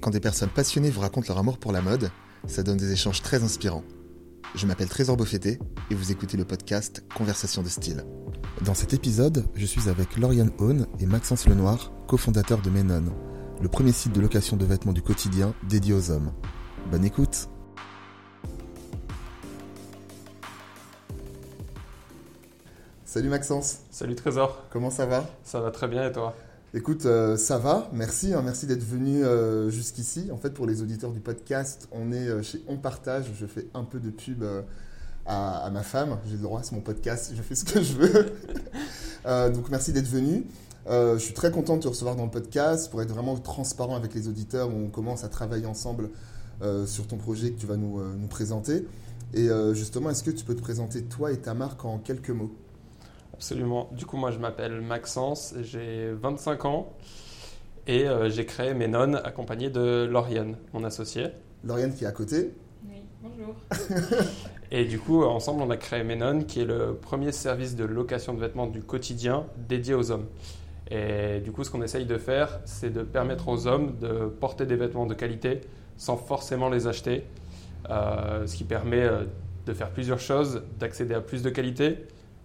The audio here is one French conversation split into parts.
Quand des personnes passionnées vous racontent leur amour pour la mode, ça donne des échanges très inspirants. Je m'appelle Trésor Beaufetté et vous écoutez le podcast Conversation de style. Dans cet épisode, je suis avec Lauriane Hone et Maxence Lenoir, cofondateurs de Menon, le premier site de location de vêtements du quotidien dédié aux hommes. Bonne écoute Salut Maxence, Salut Trésor, comment ça va? Ça va très bien et toi? Écoute, euh, ça va, merci, hein, merci d'être venu euh, jusqu'ici. En fait, pour les auditeurs du podcast, on est euh, chez On Partage, je fais un peu de pub à, ma femme, j'ai le droit, c'est mon podcast, je fais ce que je veux. Donc merci d'être venu. Je suis très content de te recevoir dans le podcast pour être vraiment transparent avec les auditeurs on commence à travailler ensemble sur ton projet que tu vas nous, présenter. Et justement, est-ce que tu peux te présenter toi et ta marque en quelques mots? Absolument. Du coup, moi je m'appelle Maxence, j'ai 25 ans et euh, j'ai créé Menon accompagné de Lauriane, mon associé. Lauriane qui est à côté. Oui, bonjour. Et du coup, ensemble, on a créé Menon qui est le premier service de location de vêtements du quotidien dédié aux hommes. Et du coup, ce qu'on essaye de faire, c'est de permettre aux hommes de porter des vêtements de qualité sans forcément les acheter. Euh, ce qui permet euh, de faire plusieurs choses, d'accéder à plus de qualité,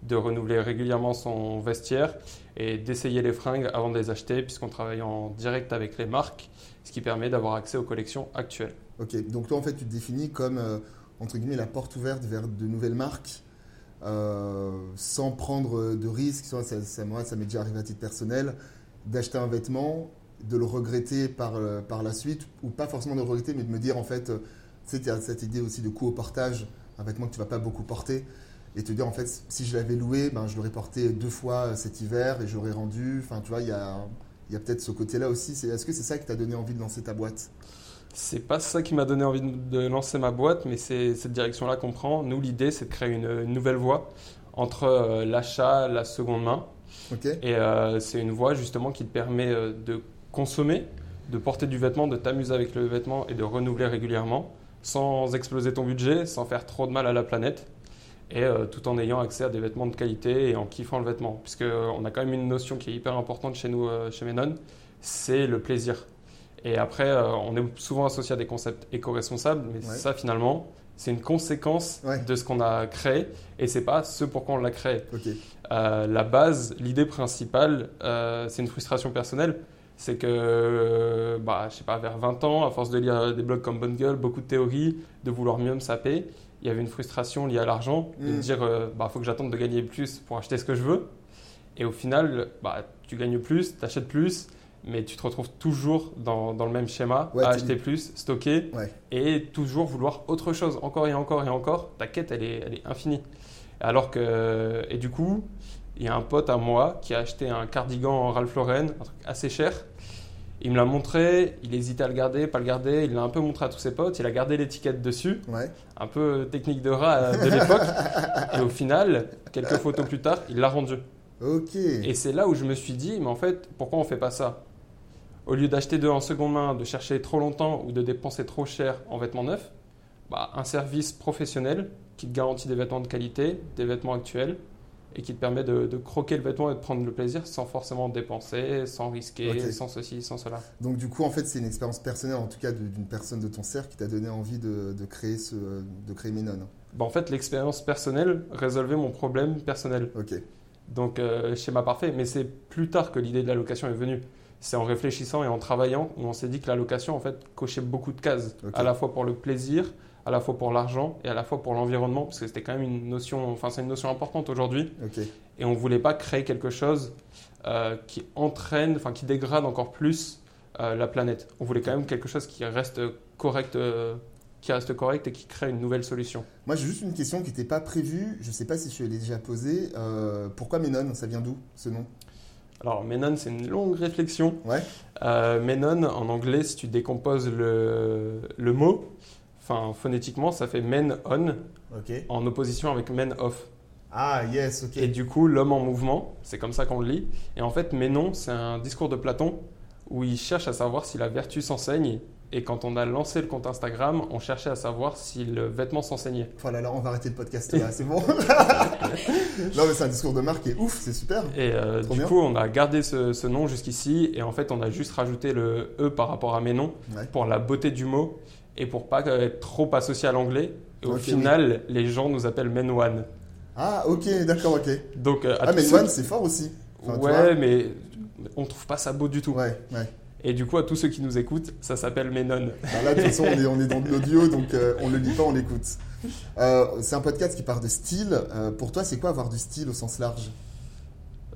de renouveler régulièrement son vestiaire et d'essayer les fringues avant de les acheter, puisqu'on travaille en direct avec les marques, ce qui permet d'avoir accès aux collections actuelles. Ok, donc toi en fait tu te définis comme euh, entre guillemets la porte ouverte vers de nouvelles marques euh, sans prendre de risques. Ça, ça, moi, ça m'est déjà arrivé à titre personnel d'acheter un vêtement, de le regretter par, euh, par la suite, ou pas forcément de le regretter, mais de me dire en fait, tu sais, cette idée aussi de coût au portage, un vêtement que tu vas pas beaucoup porter, et te dire en fait, si je l'avais loué, ben, je l'aurais porté deux fois euh, cet hiver et je l'aurais rendu. Enfin, tu vois, il y a, il y a peut-être ce côté-là aussi. C'est- Est-ce que c'est ça qui t'a donné envie de lancer ta boîte? C'est pas ça qui m'a donné envie de lancer ma boîte, mais c'est cette direction-là qu'on prend. Nous, l'idée, c'est de créer une, une nouvelle voie entre euh, l'achat, la seconde main. Ok Et euh, c'est une voie justement qui te permet de consommer, de porter du vêtement, de t'amuser avec le vêtement et de renouveler régulièrement, sans exploser ton budget, sans faire trop de mal à la planète, et euh, tout en ayant accès à des vêtements de qualité et en kiffant le vêtement. Puisque euh, on a quand même une notion qui est hyper importante chez nous, euh, chez Menon, c'est le plaisir. Et après, euh, on est souvent associé à des concepts éco-responsables, mais Ouais. ça finalement, c'est une conséquence Ouais. de ce qu'on a créé, et c'est pas ce pourquoi on l'a créé. La base, l'idée principale, c'est une frustration personnelle. C'est que, bah, je sais pas, vers 20 ans, à force de lire des blogs comme Bonne Gueule, beaucoup de théories, de vouloir mieux me saper, il y avait une frustration liée à l'argent, de Mm. me dire, euh, bah, faut que j'attende de gagner plus pour acheter ce que je veux. Et au final, bah, tu gagnes plus, tu achètes plus, mais tu te retrouves toujours dans, dans le même schéma, Ouais, à tu- acheter plus, stocker, Ouais. et toujours vouloir autre chose, encore et encore et encore. Ta quête, elle est, elle est infinie. Alors que, et du coup, il y a un pote à moi qui a acheté un cardigan Ralph Lauren, un truc assez cher. Il me l'a montré, il hésitait à le garder, pas le garder. Il l'a un peu montré à tous ses potes. Il a gardé l'étiquette dessus, Ouais. un peu technique de rat euh, de l'époque. et au final, quelques photos plus tard, il l'a rendu. Et c'est là où je me suis dit, mais en fait, pourquoi on fait pas ça? Au lieu d'acheter deux en seconde main, de chercher trop longtemps ou de dépenser trop cher en vêtements neufs, bah, un service professionnel qui te garantit des vêtements de qualité, des vêtements actuels, et qui te permet de, de croquer le vêtement et de prendre le plaisir sans forcément dépenser, sans risquer, sans ceci, sans cela. Donc du coup, en fait, c'est une expérience personnelle, en tout cas d'une personne de ton cercle, qui t'a donné envie de, de créer ce, de créer Menon. Bah, en fait, l'expérience personnelle résolvait mon problème personnel. Ok. Donc, euh, schéma parfait. Mais c'est plus tard que l'idée de la location est venue. C'est en réfléchissant et en travaillant où on s'est dit que la location, en fait, cochait beaucoup de cases. À la fois pour le plaisir, à la fois pour l'argent et à la fois pour l'environnement. Parce que c'était quand même une notion, enfin, c'est une notion importante aujourd'hui. Et on ne voulait pas créer quelque chose euh, qui entraîne, enfin, qui dégrade encore plus euh, la planète. On voulait quand même quelque chose qui reste correct, euh, qui reste correct et qui crée une nouvelle solution. Moi, j'ai juste une question qui n'était pas prévue. Je ne sais pas si je l'ai déjà posée. Pourquoi Menon? Ça vient d'où ce nom? Alors, Menon, c'est une longue réflexion. Ouais. Euh, Menon, en anglais, si tu décomposes le, le mot, enfin, phonétiquement, ça fait men on, en opposition avec men off. Ah, yes, ok. Et du coup, l'homme en mouvement, c'est comme ça qu'on le lit. Et en fait, Ménon, c'est un discours de Platon où ils cherchent à savoir si la vertu s'enseigne. Et quand on a lancé le compte Instagram, on cherchait à savoir si le vêtement s'enseignait. Voilà, là, on va arrêter le podcast là, c'est bon. non, mais c'est un discours de marque qui est ouf, c'est super. Et euh, du bien. coup, on a gardé ce, ce nom jusqu'ici. Et en fait, on a juste rajouté le E par rapport à noms Ouais. pour la beauté du mot et pour pas être trop associé à l'anglais. Et au final, les gens nous appellent Men One. Ah, ok, d'accord, ok. Donc, euh, Ah, qui- c'est fort aussi. Enfin, ouais, mais on trouve pas ça beau du tout. Ouais, ouais. Et du coup, à tous ceux qui nous écoutent, ça s'appelle Menon. Bah là, de toute façon, on est, on est dans de l'audio, donc euh, on le lit pas, on l'écoute. Euh, c'est un podcast qui part de style. Euh, pour toi, c'est quoi avoir du style au sens large?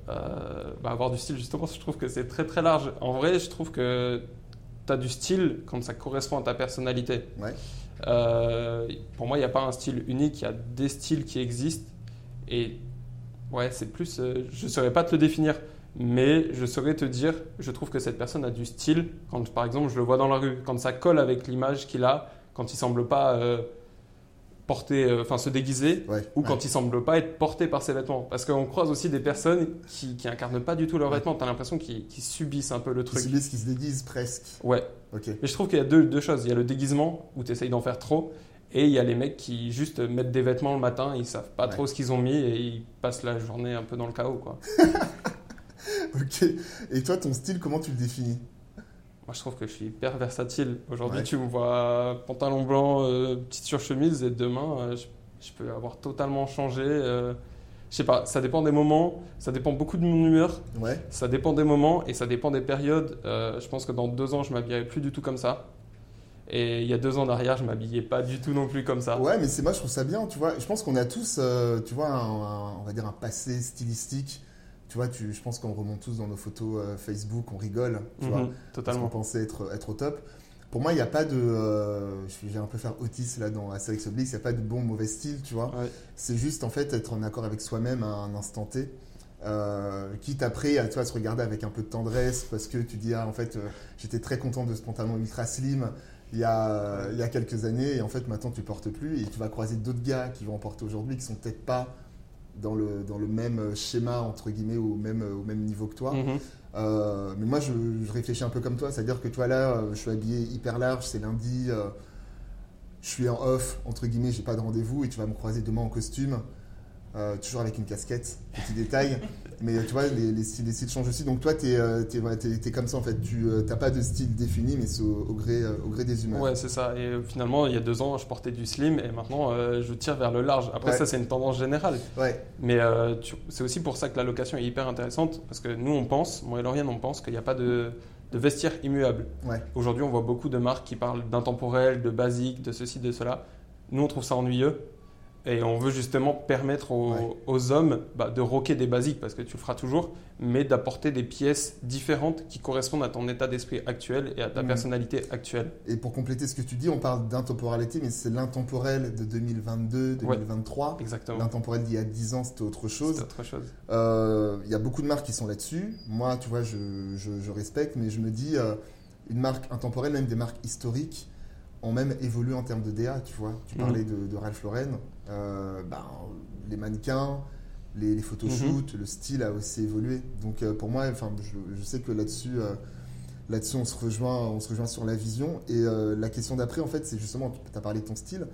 Euh, bah, avoir du style, justement, je trouve que c'est très très large. En vrai, je trouve que tu as du style quand ça correspond à ta personnalité. Ouais. Euh, pour moi, il n'y a pas un style unique, il y a des styles qui existent. Et ouais, c'est plus. euh, je ne saurais pas te le définir, mais je saurais te dire, je trouve que cette personne a du style quand, par exemple, je le vois dans la rue, quand ça colle avec l'image qu'il a, quand il semble pas euh, porter, euh, enfin se déguiser, Ouais. ou ouais. quand il semble pas être porté par ses vêtements. Parce qu'on croise aussi des personnes qui, qui incarnent pas du tout leurs vêtements. Tu as l'impression qu'ils qu'ils subissent un peu le truc. subissent, qui se déguisent presque. Ouais. Ok. Mais je trouve qu'il y a deux, deux choses. Il y a le déguisement où tu essayes d'en faire trop. Et il y a les mecs qui juste mettent des vêtements le matin, ils savent pas Ouais. trop ce qu'ils ont mis et ils passent la journée un peu dans le chaos. Quoi. Ok. Et toi, ton style, comment tu le définis? Moi je trouve que je suis hyper versatile. Aujourd'hui Ouais. tu me vois pantalon blanc, euh, petite surchemise et demain euh, je, je peux avoir totalement changé. euh, je sais pas, ça dépend des moments, ça dépend beaucoup de mon humeur. Ouais. Ça dépend des moments et ça dépend des périodes. Euh, je pense que dans deux ans, je m'habillerai plus du tout comme ça. Et il y a deux ans derrière, je m'habillais pas du tout non plus comme ça. Ouais, mais c'est moi, je trouve ça bien, tu vois. Je pense qu'on a tous, tu vois, un, un- on va dire un passé stylistique. Tu vois, tu, je pense qu'on remonte tous dans nos photos euh, Facebook, on rigole, tu Mhm, vois. Parce qu'on totalement. pensait être, être au top. Pour moi, il n'y a pas de. euh, je vais un peu faire Otis là dans Astérix Obélix, il n'y a pas de bon mauvais style, tu vois. Ouais. C'est juste en fait être en accord avec soi-même à un instant T. Euh, quitte après à toi à se regarder avec un peu de tendresse parce que tu dis ah en fait euh, j'étais très content de ce pantalon ultra slim il y, a, il y a quelques années et en fait maintenant tu portes plus et tu vas croiser d'autres gars qui vont en porter aujourd'hui qui sont peut-être pas dans le, dans le même schéma entre guillemets au même, au même niveau que toi Mhm. euh, mais moi, je, je réfléchis un peu comme toi, c'est-à-dire que toi là, euh, je suis habillé hyper large, c'est lundi, euh, je suis en off, entre guillemets, j'ai pas de rendez-vous et tu vas me croiser demain en costume, euh, toujours avec une casquette, petit détail. Mais tu vois, les, les styles, les styles changent aussi. Donc toi, tu es, comme ça en fait, tu n'as pas de style défini, mais c'est au, au gré, euh, au gré des humeurs. Ouais, c'est ça. Et euh, finalement, il y a deux ans, je portais du slim et maintenant, euh, je tire vers le large. Après, Ouais. ça, c'est une tendance générale. Ouais, Mais euh, c'est aussi pour ça que la location est hyper intéressante parce que nous, on pense, moi et Lauriane, on pense qu'il n'y a pas de, de vestiaire immuable. ouais, Aujourd'hui, on voit beaucoup de marques qui parlent d'intemporel, de basique, de ceci, de cela. Nous, on trouve ça ennuyeux. Et on veut justement permettre aux, Ouais. aux hommes bah, de rocker des basiques, parce que tu le feras toujours, mais d'apporter des pièces différentes qui correspondent à ton état d'esprit actuel et à ta Mhm. personnalité actuelle. Et pour compléter ce que tu dis, on parle d'intemporalité, mais c'est l'intemporel de 2022, 2023. Exactement. L'intemporel d'il y a 10 ans, c'était autre chose. C'est autre chose. Euh, Il y a beaucoup de marques qui sont là-dessus. Moi, tu vois, je, je- je respecte, mais je me dis, euh, une marque intemporelle, même des marques historiques, ont même évolué en termes de DA, tu vois. Tu Mhm. parlais de, de Ralph Lauren. Euh, ben, les mannequins, les, les photoshoots, le style a aussi évolué. Donc euh, pour moi, enfin, je, je sais que là-dessus, euh, là-dessus, on se rejoint, on se rejoint sur la vision. Et euh, la question d'après, en fait, c'est justement, tu as parlé de ton style.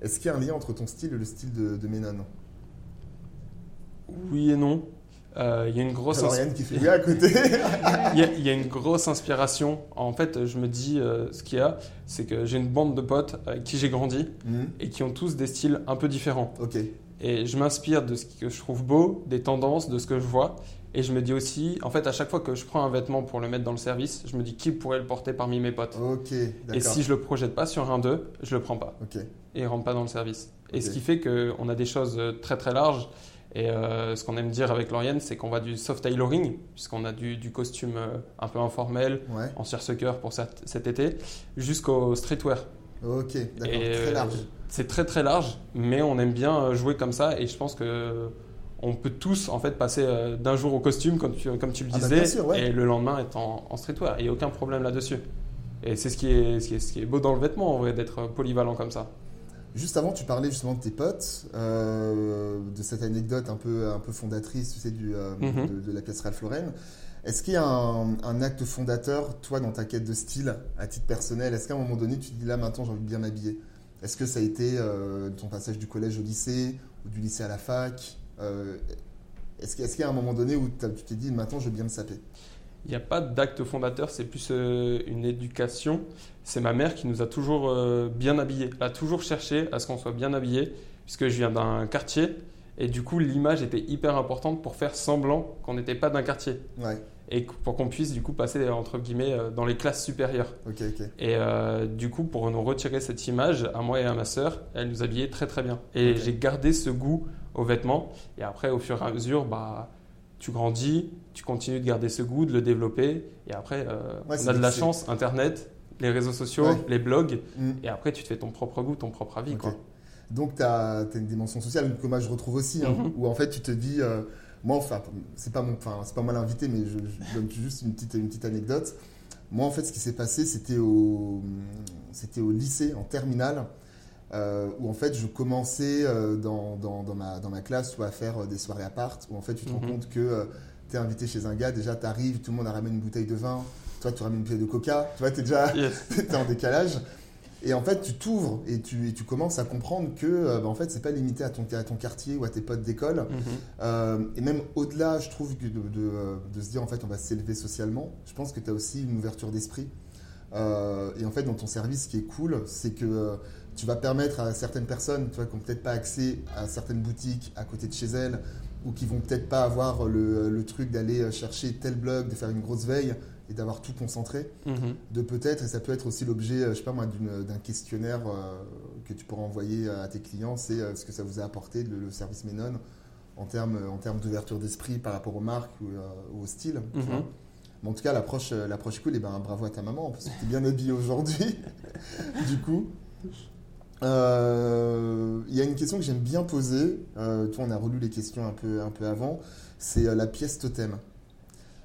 Est-ce qu'il y a un lien entre ton style et le style de, de Ménon Oui et non. Euh, Il y a une grosse qui fait à côté. il y, a, il y a une grosse inspiration. En fait, je me dis, euh, ce qu'il y a, c'est que j'ai une bande de potes avec qui j'ai grandi Mhm. et qui ont tous des styles un peu différents. Et je m'inspire de ce que je trouve beau, des tendances, de ce que je vois. Et je me dis aussi, en fait, à chaque fois que je prends un vêtement pour le mettre dans le service, je me dis qui pourrait le porter parmi mes potes. Et si je le projette pas sur un d'eux, je le prends pas. Et il rentre pas dans le service. Et ce qui fait qu'on a des choses euh, très très larges. Et euh, ce qu'on aime dire avec Lauriane, c'est qu'on va du soft tailoring, puisqu'on a du, du costume euh, un peu informel, ouais. en searchsucker pour cet, cet été, jusqu'au streetwear. Ok, d'accord. Très euh, large. C'est très très large, mais on aime bien jouer comme ça et je pense que on peut tous en fait passer d'un jour au costume comme tu, comme tu le Ah bah, disais bien sûr, ouais. et le lendemain être en, en streetwear. Il n'y a aucun problème là-dessus. Et c'est ce, qui est- ce, qui est, ce qui est beau dans le vêtement en vrai d'être polyvalent comme ça. Juste avant, tu parlais justement de tes potes, euh, de cette anecdote un peu, un peu fondatrice, tu sais, du, euh, Mhm. de, de la pièce Ralph Lauren. Est-ce qu'il y a un, un, acte fondateur, toi, dans ta quête de style, à titre personnel? Est-ce qu'à un moment donné, tu te dis là, maintenant, j'ai envie de bien m'habiller? Est-ce que ça a été euh, ton passage du collège au lycée ou du lycée à la fac Est-ce qu'il y a un moment donné où tu t'es dit, maintenant, je veux bien me saper? Il n'y a pas d'acte fondateur, c'est plus euh, une éducation. C'est ma mère qui nous a toujours euh, bien habillés. Elle a toujours cherché à ce qu'on soit bien habillés, puisque je viens d'un quartier. Et du coup, l'image était hyper importante pour faire semblant qu'on n'était pas d'un quartier. Et pour qu'on puisse du coup passer entre guillemets euh, dans les classes supérieures. Et du coup, pour nous retirer cette image, à moi et à ma sœur, elle nous habillait très très bien. Et j'ai gardé ce goût aux vêtements. Et après, au fur et à mesure, bah, tu grandis, tu continues de garder ce goût, de le développer. Et après, euh, on a de la chance, Internet, les réseaux sociaux, les blogs. Mm. Et après, tu te fais ton propre goût, ton propre avis. Quoi. Donc, tu as, une dimension sociale que moi je retrouve aussi, hein, mm-hmm. où en fait, tu te dis. Euh, moi, enfin, c'est pas, mon, c'est pas mal invité, mais je, donne juste une petite, une petite anecdote. Moi, en fait, ce qui s'est passé, c'était au, c'était au lycée, en terminale. Euh, où en fait je commençais euh, dans, dans, dans, ma, dans ma classe ou à faire euh, des soirées à part, où en fait tu te rends mhm. compte que tu es invité chez un gars, déjà tu arrives, tout le monde a ramené une bouteille de vin, toi tu ramènes une bouteille de coca, tu vois, tu es déjà en décalage. Et en fait, tu t'ouvres et tu, et tu commences à comprendre que bah, en fait, c'est pas limité à ton, à ton quartier ou à tes potes d'école. Mhm. et même au-delà, je trouve, de, de, de, se dire en fait, on va s'élever socialement, je pense que tu as aussi une ouverture d'esprit. et en fait, dans ton service, ce qui est cool, c'est que tu vas permettre à certaines personnes tu vois, qui n'ont peut-être pas accès à certaines boutiques à côté de chez elles ou qui vont peut-être pas avoir le, truc d'aller chercher tel blog, de faire une grosse veille et d'avoir tout concentré, mhm. de peut-être, et ça peut être aussi l'objet, je sais pas moi, d'un questionnaire euh, que tu pourras envoyer à tes clients, c'est euh, ce que ça vous a apporté, le, service Menon, en termes en d'ouverture d'esprit par rapport aux marques ou, euh, au style. Mhm. Mais en tout cas, l'approche cool, et ben, bravo à ta maman, parce que tu es bien habillé aujourd'hui, du coup. Euh, il y a une question que j'aime bien poser. Euh, on a relu les questions un peu, un peu avant. C'est euh, la pièce totem.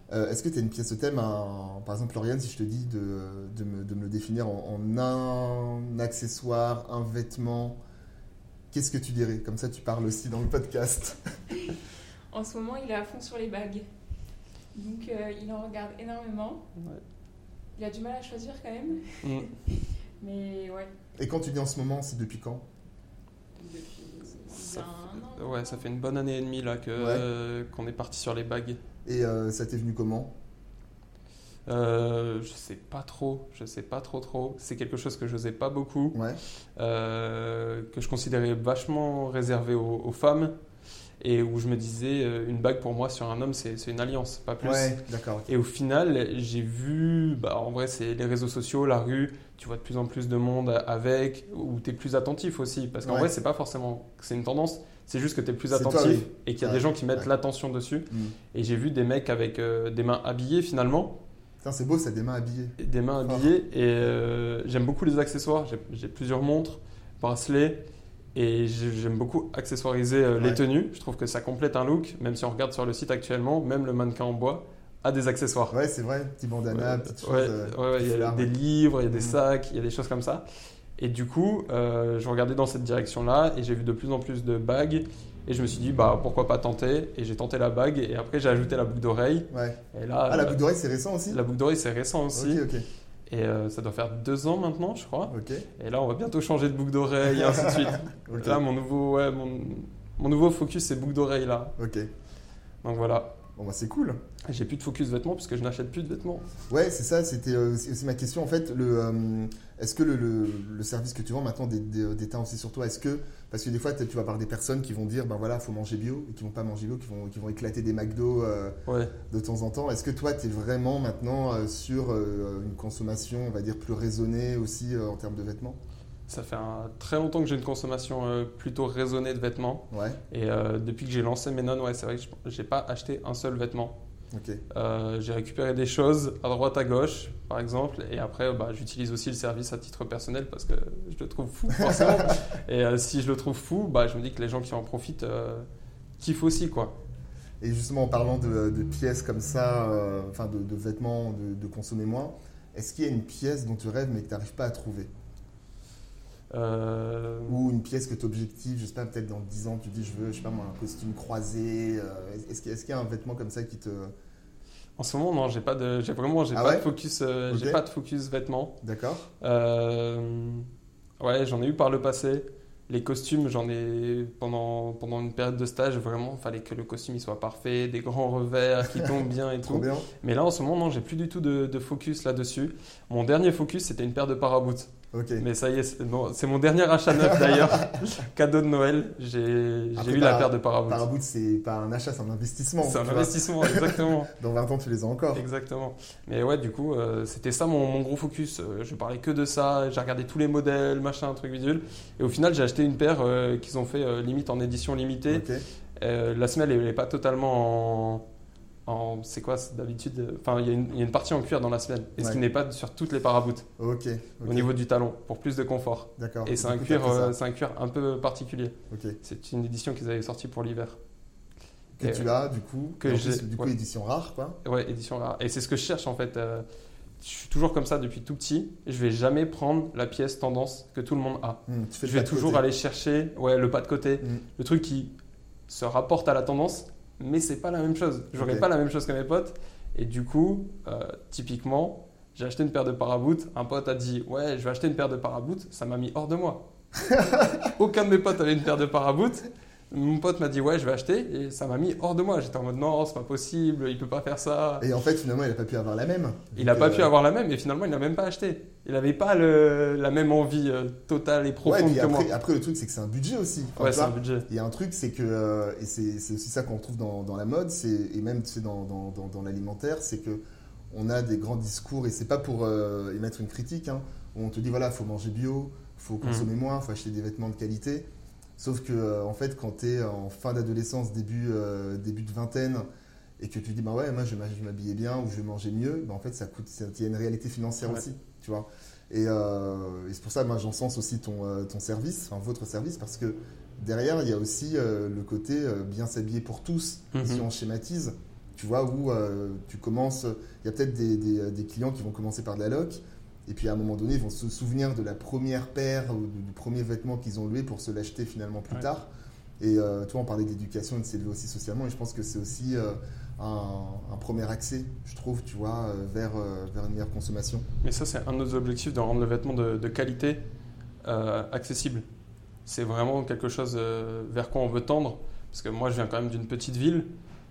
Est-ce que tu as une pièce totem Par exemple, Lauriane, si je te dis de, de, me, de me, le définir en, un accessoire, un vêtement, qu'est-ce que tu dirais? Comme ça, tu parles aussi dans le podcast. en ce moment, il est à fond sur les bagues. Donc, il en regarde énormément. Il a du mal à choisir quand même. Mm. Mais ouais. Et quand tu dis en ce moment, c'est depuis quand Depuis ça un an. Ouais, ça fait une bonne année et demie là que qu'on est parti sur les bagues. Et euh, ça t'est venu comment? Euh, je sais pas trop, je sais pas trop trop. C'est quelque chose que je n'osais pas beaucoup, ouais. euh, que je considérais vachement réservé aux, femmes et où je me disais euh, une bague pour moi sur un homme c'est une alliance, pas plus. Ouais, d'accord. Et au final, j'ai vu, bah, en vrai, c'est les réseaux sociaux, la rue, tu vois de plus en plus de monde avec, où tu es plus attentif aussi. Parce qu'en vrai, c'est pas forcément c'est une tendance, c'est juste que tu es plus attentif et qu'il y a des gens qui mettent l'attention dessus. Mm. Et j'ai vu des mecs avec euh, des mains habillées finalement. C'est beau, ça, des mains habillées. Des mains habillées. Et euh, j'aime beaucoup les accessoires. J'ai plusieurs montres, bracelets. Et j'aime beaucoup accessoiriser euh, les tenues. Je trouve que ça complète un look, même si on regarde sur le site actuellement, même le mannequin en bois a des accessoires. Ouais, c'est vrai, petit bandana, petites choses. Ouais, il y a des livres, il y a des mm. sacs, il y a des choses comme ça. Et du coup, euh, je regardais dans cette direction-là et j'ai vu de plus en plus de bagues. Et je me suis dit, bah, pourquoi pas tenter? Et j'ai tenté la bague et après j'ai ajouté la boucle d'oreille. Ouais. Et là, ah, la boucle d'oreille, c'est récent aussi? La boucle d'oreille, c'est récent aussi. Ok, ok. Et euh, ça doit faire deux ans maintenant, je crois. Et là, on va bientôt changer de boucle d'oreille et ainsi de suite. Là, mon nouveau, ouais, mon, mon nouveau focus, c'est boucle d'oreille là. Ok. Donc voilà. Bon, bah, c'est cool. J'ai plus de focus vêtements parce que je n'achète plus de vêtements. Ouais, c'est ça, c'était euh, aussi ma question. En fait, le, euh, est-ce que le, le, service que tu vends maintenant déteint aussi sur toi Est-ce que, parce que des fois, tu vas avoir des personnes qui vont dire, ben voilà, faut manger bio, et qui vont pas manger bio, qui vont, qui vont éclater des McDo euh, de temps en temps. Est-ce que toi, tu es vraiment maintenant sur une consommation, on va dire, plus raisonnée aussi en termes de vêtements? Ça fait un, très longtemps que j'ai une consommation euh, plutôt raisonnée de vêtements. Ouais. Et euh, depuis que j'ai lancé Menon, ouais, c'est vrai que je n'ai pas acheté un seul vêtement. Euh, j'ai récupéré des choses à droite à gauche, par exemple, et après, bah, j'utilise aussi le service à titre personnel parce que je le trouve fou, forcément. et si je le trouve fou, bah, je me dis que les gens qui en profitent kiffent aussi, quoi. Et justement, en parlant de, pièces comme ça, enfin de, de, vêtements, de, consommer moins, est-ce qu'il y a une pièce dont tu rêves mais que tu n'arrives pas à trouver? Euh, Ou une pièce que tu objectives, je sais pas, peut-être dans 10 ans, tu dis je veux, je sais pas moi, un costume croisé. Euh, est-ce qu'il y, a un vêtement comme ça qui te. En ce moment, non, j'ai pas de, j'ai vraiment, j'ai Ah pas ouais de focus, euh, j'ai pas de focus vêtements. D'accord. Euh, ouais, j'en ai eu par le passé. Les costumes, j'en ai pendant, pendant une période de stage, vraiment, il fallait que le costume il soit parfait, des grands revers qui tombent bien et tout. bien. Mais là, en ce moment, non, j'ai plus du tout de, de focus là-dessus. Mon dernier focus, c'était une paire de paraboots. Mais ça y est, c'est bon, mon dernier achat neuf d'ailleurs. Cadeau de Noël, j'ai eu la paire de paraboots. Paraboot, c'est pas un achat, c'est un investissement. C'est un investissement, exactement. Dans 20 ans, tu les as encore. Exactement. Mais ouais, du coup, euh, c'était ça mon, mon gros focus. Euh, je parlais que de ça. J'ai regardé tous les modèles, machin, truc bidule. Et au final, j'ai acheté une paire euh, qu'ils ont fait euh, limite en édition limitée. La semelle, elle n'est pas totalement en. En- c'est quoi d'habitude Enfin, il y, a une- il y a une partie en cuir dans la semelle. Et ce qui n'est pas sur toutes les paraboots Ok. au niveau du talon, pour plus de confort. D'accord. Et c'est un, cuir, euh, c'est un cuir un peu particulier. Ok. C'est une édition qu'ils avaient sortie pour l'hiver. Que Et, tu as, du coup. que plus, Du coup, ouais. édition rare, quoi. Ouais, édition rare. Et c'est ce que je cherche en fait. euh, je suis toujours comme ça depuis tout petit. Je vais jamais prendre la pièce tendance que tout le monde a. Hmm, tu fais Je vais toujours côté. aller chercher ouais, le pas de côté, Hmm. le truc qui se rapporte à la tendance, mais c'est pas la même chose. J'aurais Ok. pas la même chose que mes potes. Et du coup, euh, typiquement, j'ai acheté une paire de paraboots. Un pote a dit Ouais, je vais acheter une paire de paraboots. Ça m'a mis hors de moi. Aucun de mes potes avait une paire de paraboots. Mon pote m'a dit Ouais, je vais acheter. Et ça m'a mis hors de moi. J'étais en mode Non, c'est pas possible, il peut pas faire ça. Et en fait, finalement, il a pas pu avoir la même. Il n'a pas euh, pu avoir la même et finalement il n'a même pas acheté. Il n'avait pas le- la même envie euh, totale et Ouais, profonde que moi. après, après, le truc, c'est que c'est un budget aussi. Enfin, Ouais, c'est un budget. Il y a un truc, c'est que, euh, et c'est aussi ça qu'on retrouve dans, dans la mode, et même tu sais, dans, dans, dans, l'alimentaire, c'est que on a des grands discours, et c'est pas pour émettre une critique, hein, où on te dit voilà, faut manger bio, faut consommer Mhm. moins, faut acheter des vêtements de qualité. Sauf que, euh, en fait, quand tu es en fin d'adolescence, début, euh, début de vingtaine, et que tu dis bah ouais, moi je vais m'habiller bien ou je vais manger mieux, bah, en fait, ça coûte, il y a une réalité financière Ouais. aussi, tu vois. Et, euh, et c'est pour ça, moi, j'encense aussi ton, ton service, enfin votre service, parce que derrière, il y a aussi euh, le côté euh, bien s'habiller pour tous, Mhm. si on schématise, tu vois, où tu commences, il y a peut-être des, des- des clients qui vont commencer par de la loc, et puis à un moment donné, ils vont se souvenir de la première paire ou du, premier vêtement qu'ils ont loué pour se l'acheter finalement plus Ouais. tard. Et euh, toi, on parlait d'éducation et de s'élever aussi socialement, et je pense que c'est aussi euh, un, un premier accès, je trouve, tu vois, euh, vers, vers une meilleure consommation. Mais ça, c'est un de nos objectifs de rendre le vêtement de, de qualité euh, accessible. C'est vraiment quelque chose vers quoi on veut tendre. Parce que moi, je viens quand même d'une petite ville.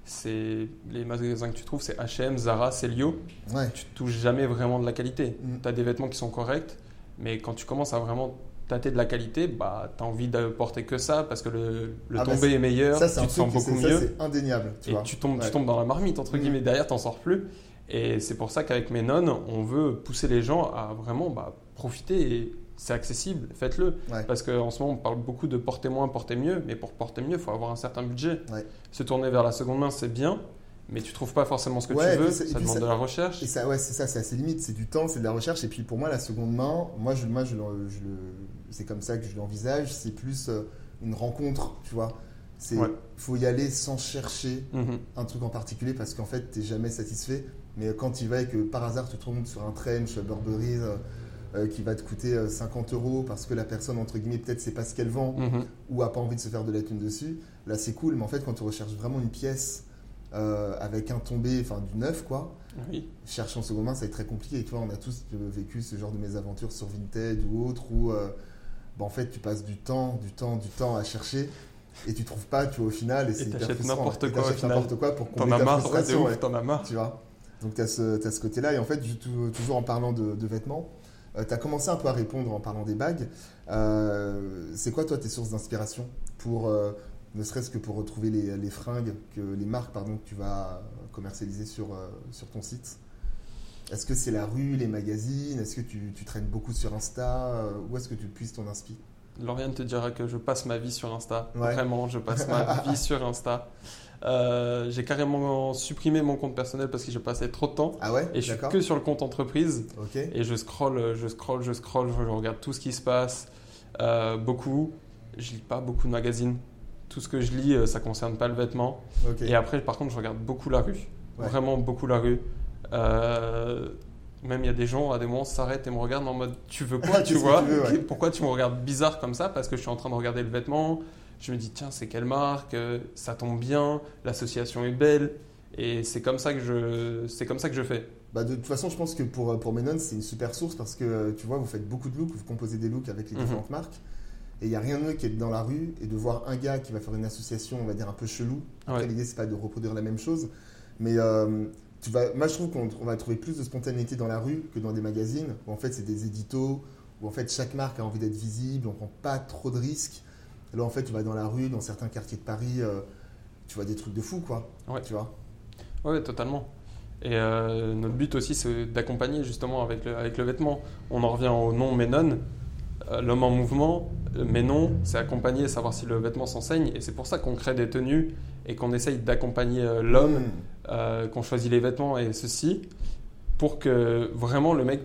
C'est les magasins que tu trouves, c'est H&M, Zara, Celio. Ouais. Tu touches jamais vraiment de la qualité. Mm. Tu as des vêtements qui sont corrects, mais quand tu commences à vraiment tâter de la qualité, bah, tu as envie de porter que ça parce que le, le Ah bah, tombé est meilleur, Ça, tu te sens beaucoup mieux. c'est indéniable, tu et vois. tu tombes, tu tombes dans la marmite, entre Mm. guillemets, derrière, t'en sors plus. Et c'est pour ça qu'avec mes nonnes, on veut pousser les gens à vraiment bah, profiter et c'est accessible, faites-le. Ouais. Parce qu'en ce moment, on parle beaucoup de porter moins, porter mieux, mais pour porter mieux, il faut avoir un certain budget. Ouais. Se tourner vers la seconde main, c'est bien, mais tu trouves pas forcément ce que Ouais, tu veux, ça demande ça- de la recherche. Et ça, ouais, c'est ça, c'est assez limite. C'est du temps, c'est de la recherche. Et puis pour moi, la seconde main, moi, je, moi, je, c'est comme ça que je l'envisage. C'est plus euh, une rencontre, tu vois. C'est, Ouais. faut y aller sans chercher Mhm. un truc en particulier parce qu'en fait, t'es jamais satisfait. Mais quand y vas et que par hasard, tu tombes sur un trench, Burberry, euh, euh, qui va te coûter euh, 50 euros parce que la personne, entre guillemets, peut-être sait pas ce qu'elle vend Mhm. ou a pas envie de se faire de la thune dessus, là c'est cool. Mais en fait, quand tu recherches vraiment une pièce euh, avec un tombé, enfin du neuf, quoi, Oui. chercher en seconde main, ça va être très compliqué. Et tu vois, on a tous euh, vécu ce genre de mésaventures sur Vinted ou autre où euh, bah, en fait tu passes du temps, du temps, du temps à chercher et tu trouves pas, tu vois, au final. Et, c'est hyper frustrant. n'importe quoi, n'importe quoi pour combler ta marre, frustration. t'en as marre. Tu vois? Donc tu as ce, ce côté-là. Et en fait, toujours en parlant de, de vêtements, tu as commencé un peu à répondre en parlant des bagues. Euh, c'est quoi, toi, tes sources d'inspiration pour, euh, ne serait-ce que pour retrouver les, fringues, les marques pardon, que tu vas commercialiser sur, euh, ton site? Est-ce que c'est la rue, les magazines? Est-ce que tu, traînes beaucoup sur Insta? Euh, Où est-ce que tu puisses ton inspi? Lauriane te dira que je passe ma vie sur Insta. Ouais. Vraiment, je passe ma vie sur Insta. Euh, j'ai carrément supprimé mon compte personnel parce que je passais trop de temps. Ah ouais? Et je suis que sur le compte entreprise. Ok. Et je scroll, je scroll, je scroll, je regarde tout ce qui se passe. Euh, beaucoup. Je lis pas beaucoup de magazines. Tout ce que je lis, euh, ça concerne pas le vêtement. ok. Et après, par contre, je regarde beaucoup la rue. Ouais. Vraiment beaucoup la rue. Euh, même il y a des gens, à des moments, s'arrêtent et me regardent en mode Tu veux quoi Tu vois tu veux, ouais. Pourquoi tu me regardes bizarre comme ça Parce que je suis en train de regarder le vêtement. Je me dis Tiens, c'est quelle marque Euh, Ça tombe bien. L'association est belle. Et c'est comme ça que je, c'est comme ça que je fais. Bah de toute façon, je pense que pour, pour Menon, c'est une super source parce que tu vois, vous faites beaucoup de looks, vous composez des looks avec les mhm. différentes marques. Et il n'y a rien de mieux qu'être dans la rue et de voir un gars qui va faire une association, on va dire, un peu chelou. Après, l'idée, c'est pas de reproduire la même chose. Mais euh, tu vas, moi, je trouve qu'on va trouver plus de spontanéité dans la rue que dans des magazines où en fait, c'est des éditos, où en fait, chaque marque a envie d'être visible, on prend pas trop de risques. Là, en fait, tu vas dans la rue, dans certains quartiers de Paris, euh, tu vois des trucs de fou, quoi. Ouais. Tu vois Ouais, totalement. Et euh, notre but aussi, c'est d'accompagner justement avec le, avec le vêtement. On en revient au nom Menon, l'homme en mouvement. Mais non, c'est accompagner, savoir si le vêtement s'enseigne. Et c'est pour ça qu'on crée des tenues et qu'on essaye d'accompagner euh, l'homme, hmm. Euh, qu'on choisit les vêtements et ceci, pour que vraiment le mec,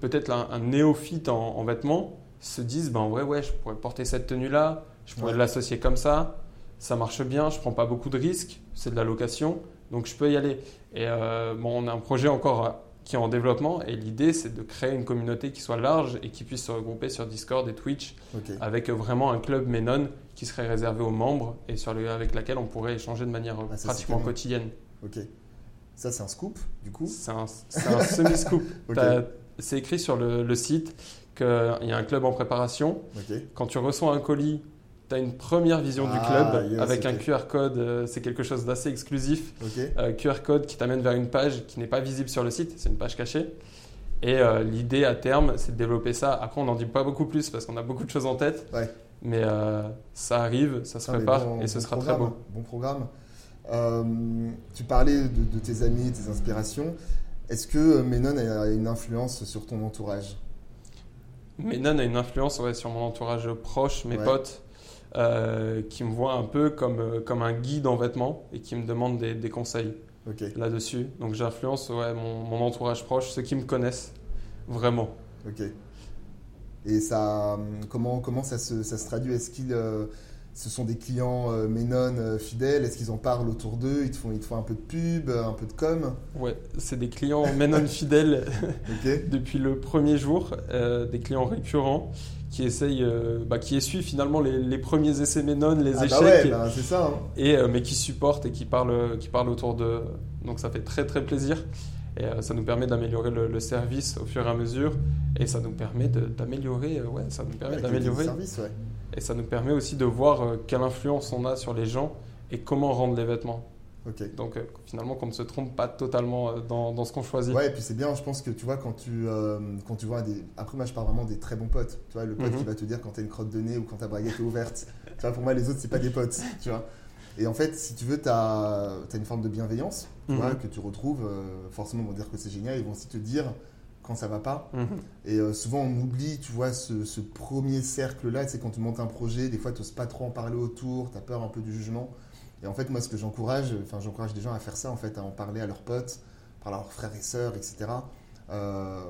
peut-être un, néophyte en, vêtements, se dise ben, en vrai, ouais, je pourrais porter cette tenue-là, je pourrais l'associer comme ça, ça marche bien, je prends pas beaucoup de risques, c'est de la location, donc je peux y aller. Et euh, bon, on a un projet encore qui est en développement. Et l'idée, c'est de créer une communauté qui soit large et qui puisse se regrouper sur Discord et Twitch avec vraiment un club Menon qui serait réservé aux membres et sur le, avec laquelle on pourrait échanger de manière ah, pratiquement quotidienne. Ok. Ça, c'est un scoop, du coup C'est un, semi-scoop. C'est écrit sur le, le site qu'il y a un club en préparation. Quand tu reçois un colis tu as une première vision du ah, club avec un QR code, euh, c'est quelque chose d'assez exclusif. Euh, QR code qui t'amène vers une page qui n'est pas visible sur le site, c'est une page cachée. Et euh, l'idée à terme, c'est de développer ça. Après, on n'en dit pas beaucoup plus parce qu'on a beaucoup de choses en tête. Mais ça arrive, ça se prépare et ce sera très beau. Bon programme. Tu parlais de, tes amis, tes inspirations. Est-ce que Menon a une influence sur ton entourage? Menon a une influence sur mon entourage proche, mes potes. Euh, qui me voit un peu comme, euh, comme un guide en vêtements et qui me demande des, des conseils là-dessus. Donc j'influence ouais, mon, mon, entourage proche, ceux qui me connaissent vraiment. Ok. Et ça, comment, comment ça, se, ça se traduit? Est-ce qu'ils euh, ce sont des clients Menon fidèles Est-ce qu'ils en parlent autour d'eux? Ils, te font, ils te font un peu de pub, un peu de com? Ouais, c'est des clients Menon fidèles depuis le premier jour, des clients récurrents qui essaye, euh, bah, qui essuie finalement les, premiers essais Ménon, les ah bah échecs, bah c'est ça, hein. et, euh, mais qui supporte et qui parle, qui parle autour de. Donc ça fait très très plaisir. Et euh, ça nous permet d'améliorer le, service au fur et à mesure. Et ça nous permet d'améliorer. ouais, ça nous permet d'améliorer. Et ça nous permet aussi de voir quelle influence on a sur les gens et comment rendre les vêtements. Donc euh, finalement qu'on ne se trompe pas totalement euh, dans, dans ce qu'on choisit. Ouais, et puis c'est bien, je pense que tu vois, quand tu, euh, quand tu vois des... Après moi je parle vraiment des très bons potes. Tu vois, le pote qui mhm. va te dire quand tu as une crotte de nez ou quand ta braguette est ouverte. tu vois, pour moi les autres c'est pas des potes. Tu vois. Et en fait, si tu veux, tu as, as, une forme de bienveillance tu vois, mhm. que tu retrouves. forcément, ils vont dire que c'est génial. Ils vont aussi te dire quand ça va pas. Mhm. Et souvent, on oublie, tu vois, ce, ce premier cercle-là. C'est quand tu montes un projet, des fois, tu n'oses pas trop en parler autour, tu as peur un peu du jugement. Et en fait, moi, ce que j'encourage, enfin, j'encourage des gens à faire ça, en fait, à en parler à leurs potes, à leurs frères et sœurs, etc. Euh,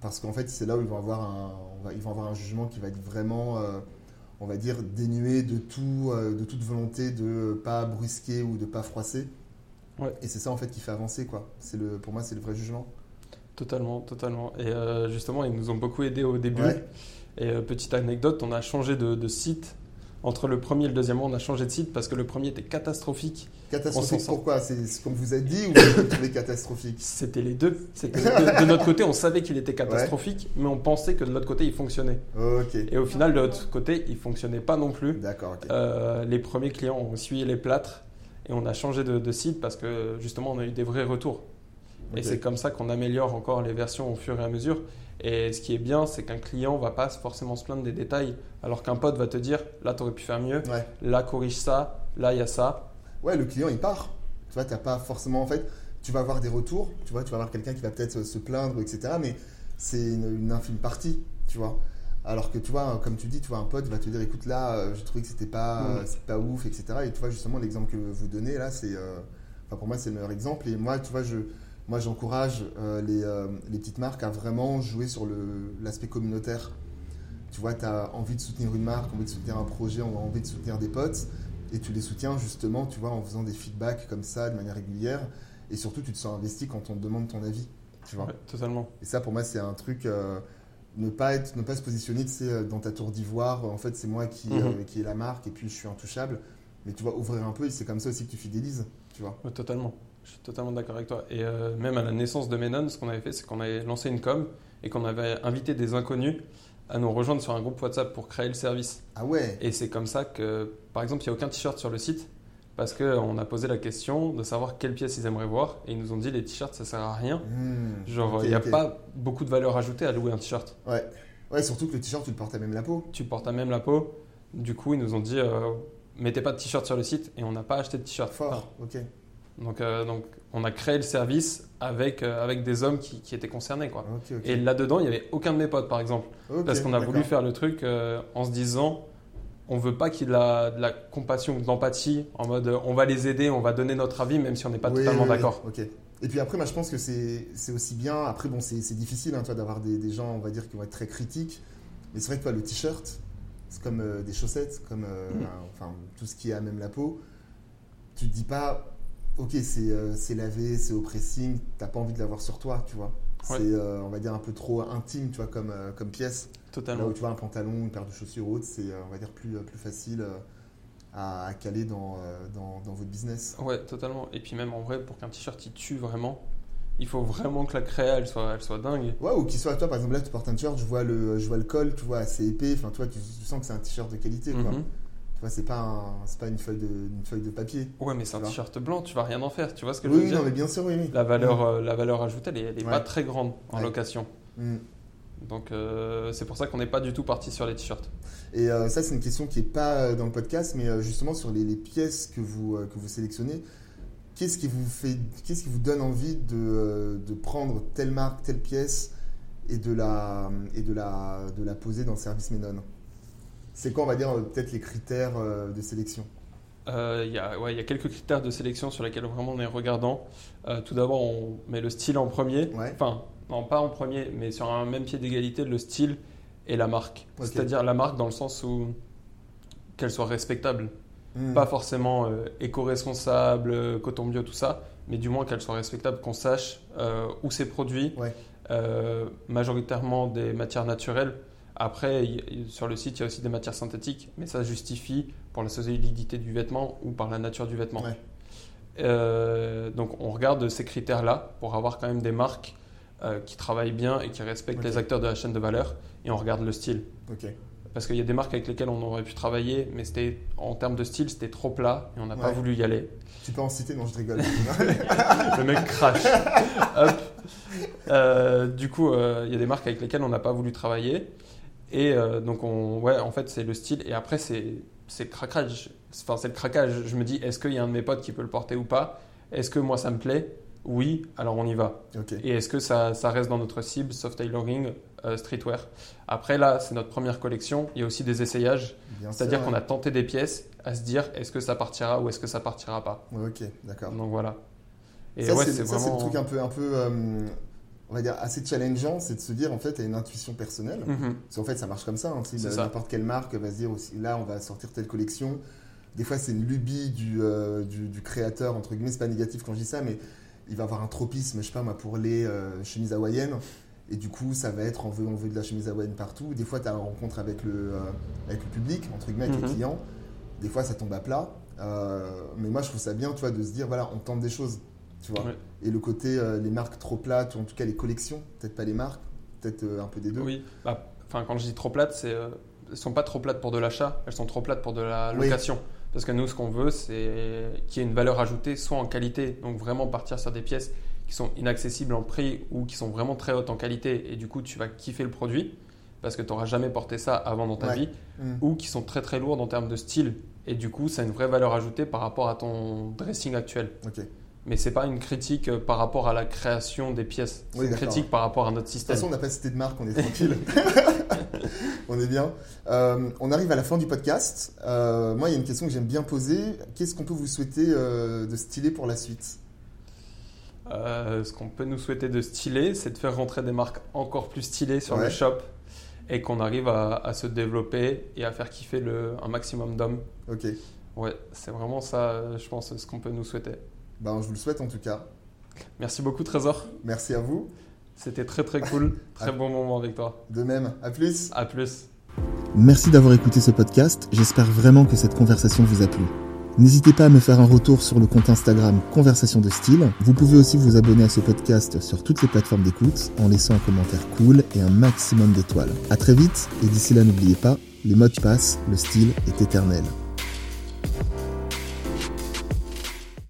parce qu'en fait, c'est là où ils vont avoir un, ils vont avoir un jugement qui va être vraiment, euh, on va dire, dénué de tout, euh, de toute volonté de pas brusquer ou de pas froisser. Ouais. Et c'est ça en fait qui fait avancer, quoi. C'est le, pour moi, c'est le vrai jugement. Totalement, totalement. Et justement, ils nous ont beaucoup aidés au début. Et petite anecdote, on a changé de, de site entre le premier et le deuxième on a changé de site parce que le premier était catastrophique. Catastrophique pourquoi? C'est comme vous avez dit ou vous trouvez catastrophique? C'était les deux. De, notre côté, on savait qu'il était catastrophique, mais on pensait que de l'autre côté, il fonctionnait. Et au final, de l'autre côté, il fonctionnait pas non plus. D'accord. Euh, les premiers clients ont essuyé les plâtres et on a changé de, site parce que justement, on a eu des vrais retours. Et c'est comme ça qu'on améliore encore les versions au fur et à mesure. Et ce qui est bien, c'est qu'un client va pas forcément se plaindre des détails, alors qu'un pote va te dire là, tu aurais pu faire mieux, là, corrige ça, là, il y a ça. Ouais, le client, il part. Tu vois, tu n'as pas forcément. En fait, tu vas avoir des retours, tu vois, tu vas avoir quelqu'un qui va peut-être se plaindre, etc. Mais c'est une, infime partie, tu vois. Alors que tu vois, comme tu dis, tu vois, un pote va te dire écoute, là, euh, j'ai trouvé que c'était pas, mm. pas ouf, etc. Et tu vois, justement, l'exemple que vous donnez là, c'est. Euh, pour moi, c'est le meilleur exemple. Et moi, tu vois, je moi, j'encourage euh, euh, les, petites marques à vraiment jouer sur l'aspect communautaire. Tu vois, tu as envie de soutenir une marque, envie de soutenir un projet, envie de soutenir des potes, et tu les soutiens justement, tu vois, en faisant des feedbacks comme ça de manière régulière, et surtout, tu te sens investi quand on te demande ton avis. Tu vois. totalement. Et ça, pour moi, c'est un truc. Euh, ne pas être, ne pas se positionner dans ta tour d'ivoire. En fait, c'est moi qui, mhm. qui est la marque, et puis je suis intouchable. Mais tu vois, ouvrir un peu, et c'est comme ça aussi que tu fidélises. Tu vois. totalement. Je suis totalement d'accord avec toi. Et euh, même à la naissance de Menon, ce qu'on avait fait, c'est qu'on avait lancé une com et qu'on avait invité des inconnus à nous rejoindre sur un groupe WhatsApp pour créer le service. Ah ouais Et c'est comme ça que, par exemple, il n'y a aucun t-shirt sur le site parce qu'on a posé la question de savoir quelle pièce ils aimeraient voir et ils nous ont dit les t-shirts ça sert à rien. Hmm, Genre, il n'y a pas beaucoup de valeur ajoutée à louer un t-shirt. Ouais. ouais, surtout que le t-shirt, tu le portes à même la peau. Tu portes à même la peau. Du coup, ils nous ont dit euh, mettez pas de t-shirt sur le site et on n'a pas acheté de t-shirt. Fort, ok. Donc, euh, donc, on a créé le service avec, euh, avec des hommes qui, qui étaient concernés. Quoi. Et là-dedans, il n'y avait aucun de mes potes, par exemple. Parce qu'on a voulu faire le truc euh, en se disant on veut pas qu'il y ait de la, de la compassion ou de l'empathie, en mode on va les aider, on va donner notre avis, même si on n'est pas Oui, totalement oui, d'accord. Et puis après, moi, je pense que c'est aussi bien. Après, bon, c'est difficile hein, d'avoir des, des gens, on va dire, qui vont être très critiques. Mais c'est vrai que toi, le t-shirt, c'est comme des chaussettes, comme Mhm. enfin, tout ce qui est à même la peau. Tu te dis pas, ok, c'est euh, c'est lavé, c'est au pressing, t'as pas envie de l'avoir sur toi, tu vois. Ouais. C'est, euh, on va dire, un peu trop intime, tu vois, comme, euh, comme pièce. Là Totalement. où tu vois un pantalon, une paire de chaussures ou autre, c'est, on va dire, plus, plus facile à, à caler dans, dans, dans votre business. Ouais, totalement. Et puis même en vrai, pour qu'un t-shirt il tue vraiment, il faut vraiment que la créa elle soit, elle soit dingue. Ouais, ou qu'il soit, toi, par exemple, là, tu portes un t-shirt, je vois le, je vois le col, tu vois, assez épais, enfin, toi, tu, tu sens que c'est un t-shirt de qualité, quoi. Mhm. C'est pas, un- c'est pas une, feuille de, une feuille de papier. Ouais, mais c'est un t-shirt blanc, tu vas rien en faire. Tu vois ce que je Oui, veux oui, dire non, mais bien sûr, oui, oui. la, valeur, euh, la valeur ajoutée, elle est, elle est Ouais. pas très grande en Ouais. location. Mm. Donc euh, c'est pour ça qu'on n'est pas du tout parti sur les t-shirts. Et euh, ça, c'est une question qui est pas euh, dans le podcast, mais euh, justement sur les, les pièces que vous, euh, que vous sélectionnez, qu'est-ce qui vous fait, qu'est-ce qui vous donne envie de, euh, de prendre telle marque, telle pièce et de la, et de la, de la poser dans le service Menon? C'est quoi, on va dire, euh, peut-être les critères euh, de sélection? Euh, Il y, a- ouais, y a quelques critères de sélection sur lesquels vraiment on est regardant. Euh, tout d'abord, on met le style en premier. Ouais. Enfin, non, pas en premier, mais sur un même pied d'égalité, le style et la marque. C'est-à-dire la marque dans le sens où qu'elle soit respectable. Mm. Pas forcément euh, éco-responsable, coton bio, tout ça, mais du moins qu'elle soit respectable, qu'on sache où c'est produit, Ouais. majoritairement des matières naturelles. Après, sur le site, il y a aussi des matières synthétiques, mais ça justifie pour la solidité du vêtement ou par la nature du vêtement. Ouais. Euh, donc on regarde ces critères-là pour avoir quand même des marques euh, qui travaillent bien et qui respectent les acteurs de la chaîne de valeur, et on regarde le style. Parce qu'il y a des marques avec lesquelles on aurait pu travailler, mais c'était en termes de style, c'était trop plat et on n'a pas voulu y aller. Tu peux en citer Non, je rigole. Le mec crash. Hop. Euh, du coup, il y a des marques avec lesquelles on n'a pas voulu travailler. Et euh, donc, on, ouais, en fait, c'est le style. Et après, c'est le craquage. Enfin, c'est le craquage. Je me dis, est-ce qu'il y a un de mes potes qui peut le porter ou pas? Est-ce que moi, ça me plaît? Oui, alors on y va. Et est-ce que ça, ça reste dans notre cible, soft tailoring, euh, streetwear? Après, là, c'est notre première collection. Il y a aussi des essayages. C'est-à-dire qu'on a tenté des pièces à se dire, est-ce que ça partira ou est-ce que ça partira pas? Ok, d'accord. Donc voilà. Et ça, ouais, c'est vraiment. le truc un peu, un peu euh, on va dire, assez challengeant, c'est de se dire, en fait, a une intuition personnelle. Mhm. Parce qu'en fait, ça marche comme ça. hein, ça. N'importe quelle marque va se dire aussi, là, on va sortir telle collection. Des fois, c'est une lubie du, euh, du, du créateur, entre guillemets, c'est pas négatif quand je dis ça, mais il va avoir un tropisme, je sais pas moi, pour les euh, chemises hawaïennes. Et du coup, ça va être, on veut, on veut de la chemise hawaïenne partout. Des fois, tu as une rencontre avec le, euh, avec le public, entre guillemets, avec les Mhm. clients. Des fois, ça tombe à plat. Mais moi, je trouve ça bien, tu vois, de se dire, voilà, on tente des choses, tu vois. Ouais. Et le côté, euh, les marques trop plates, ou en tout cas les collections, peut-être pas les marques, peut-être euh, un peu des deux. Oui, bah, enfin quand je dis trop plates, c'est euh, elles sont pas trop plates pour de l'achat, elles sont trop plates pour de la Oui. location. Parce que nous, ce qu'on veut, c'est qu'il y ait une valeur ajoutée, soit en qualité, donc vraiment partir sur des pièces qui sont inaccessibles en prix ou qui sont vraiment très hautes en qualité, et du coup, tu vas kiffer le produit parce que tu n'auras jamais porté ça avant dans ta Ouais. vie, Mm. ou qui sont très très lourdes en termes de style, et du coup, ça a une vraie valeur ajoutée par rapport à ton dressing actuel. Ok. Mais c'est pas une critique euh, par rapport à la création des pièces, c'est Oui, une critique par rapport à notre De toute système. façon, on n'a pas cité de marque, on est tranquille. on est bien. Euh, on arrive à la fin du podcast. Euh, moi, il y a une question que j'aime bien poser. Qu'est-ce qu'on peut vous souhaiter euh, de stylé pour la suite? Ce qu'on peut nous souhaiter de stylé, c'est de faire rentrer des marques encore plus stylées sur Ouais. le shop et qu'on arrive à, à se développer et à faire kiffer le, un maximum d'hommes. Ok. Ouais, c'est vraiment ça, je pense, ce qu'on peut nous souhaiter. Ben, je vous le souhaite en tout cas. Merci beaucoup, Trésor. Merci à vous. C'était très très cool. Très bon moment avec toi. De même. À plus. À plus. Merci d'avoir écouté ce podcast. J'espère vraiment que cette conversation vous a plu. N'hésitez pas à me faire un retour sur le compte Instagram Conversation de Style. Vous pouvez aussi vous abonner à ce podcast sur toutes les plateformes d'écoute en laissant un commentaire cool et un maximum d'étoiles. A très vite et d'ici là n'oubliez pas, les modes passent, le style est éternel.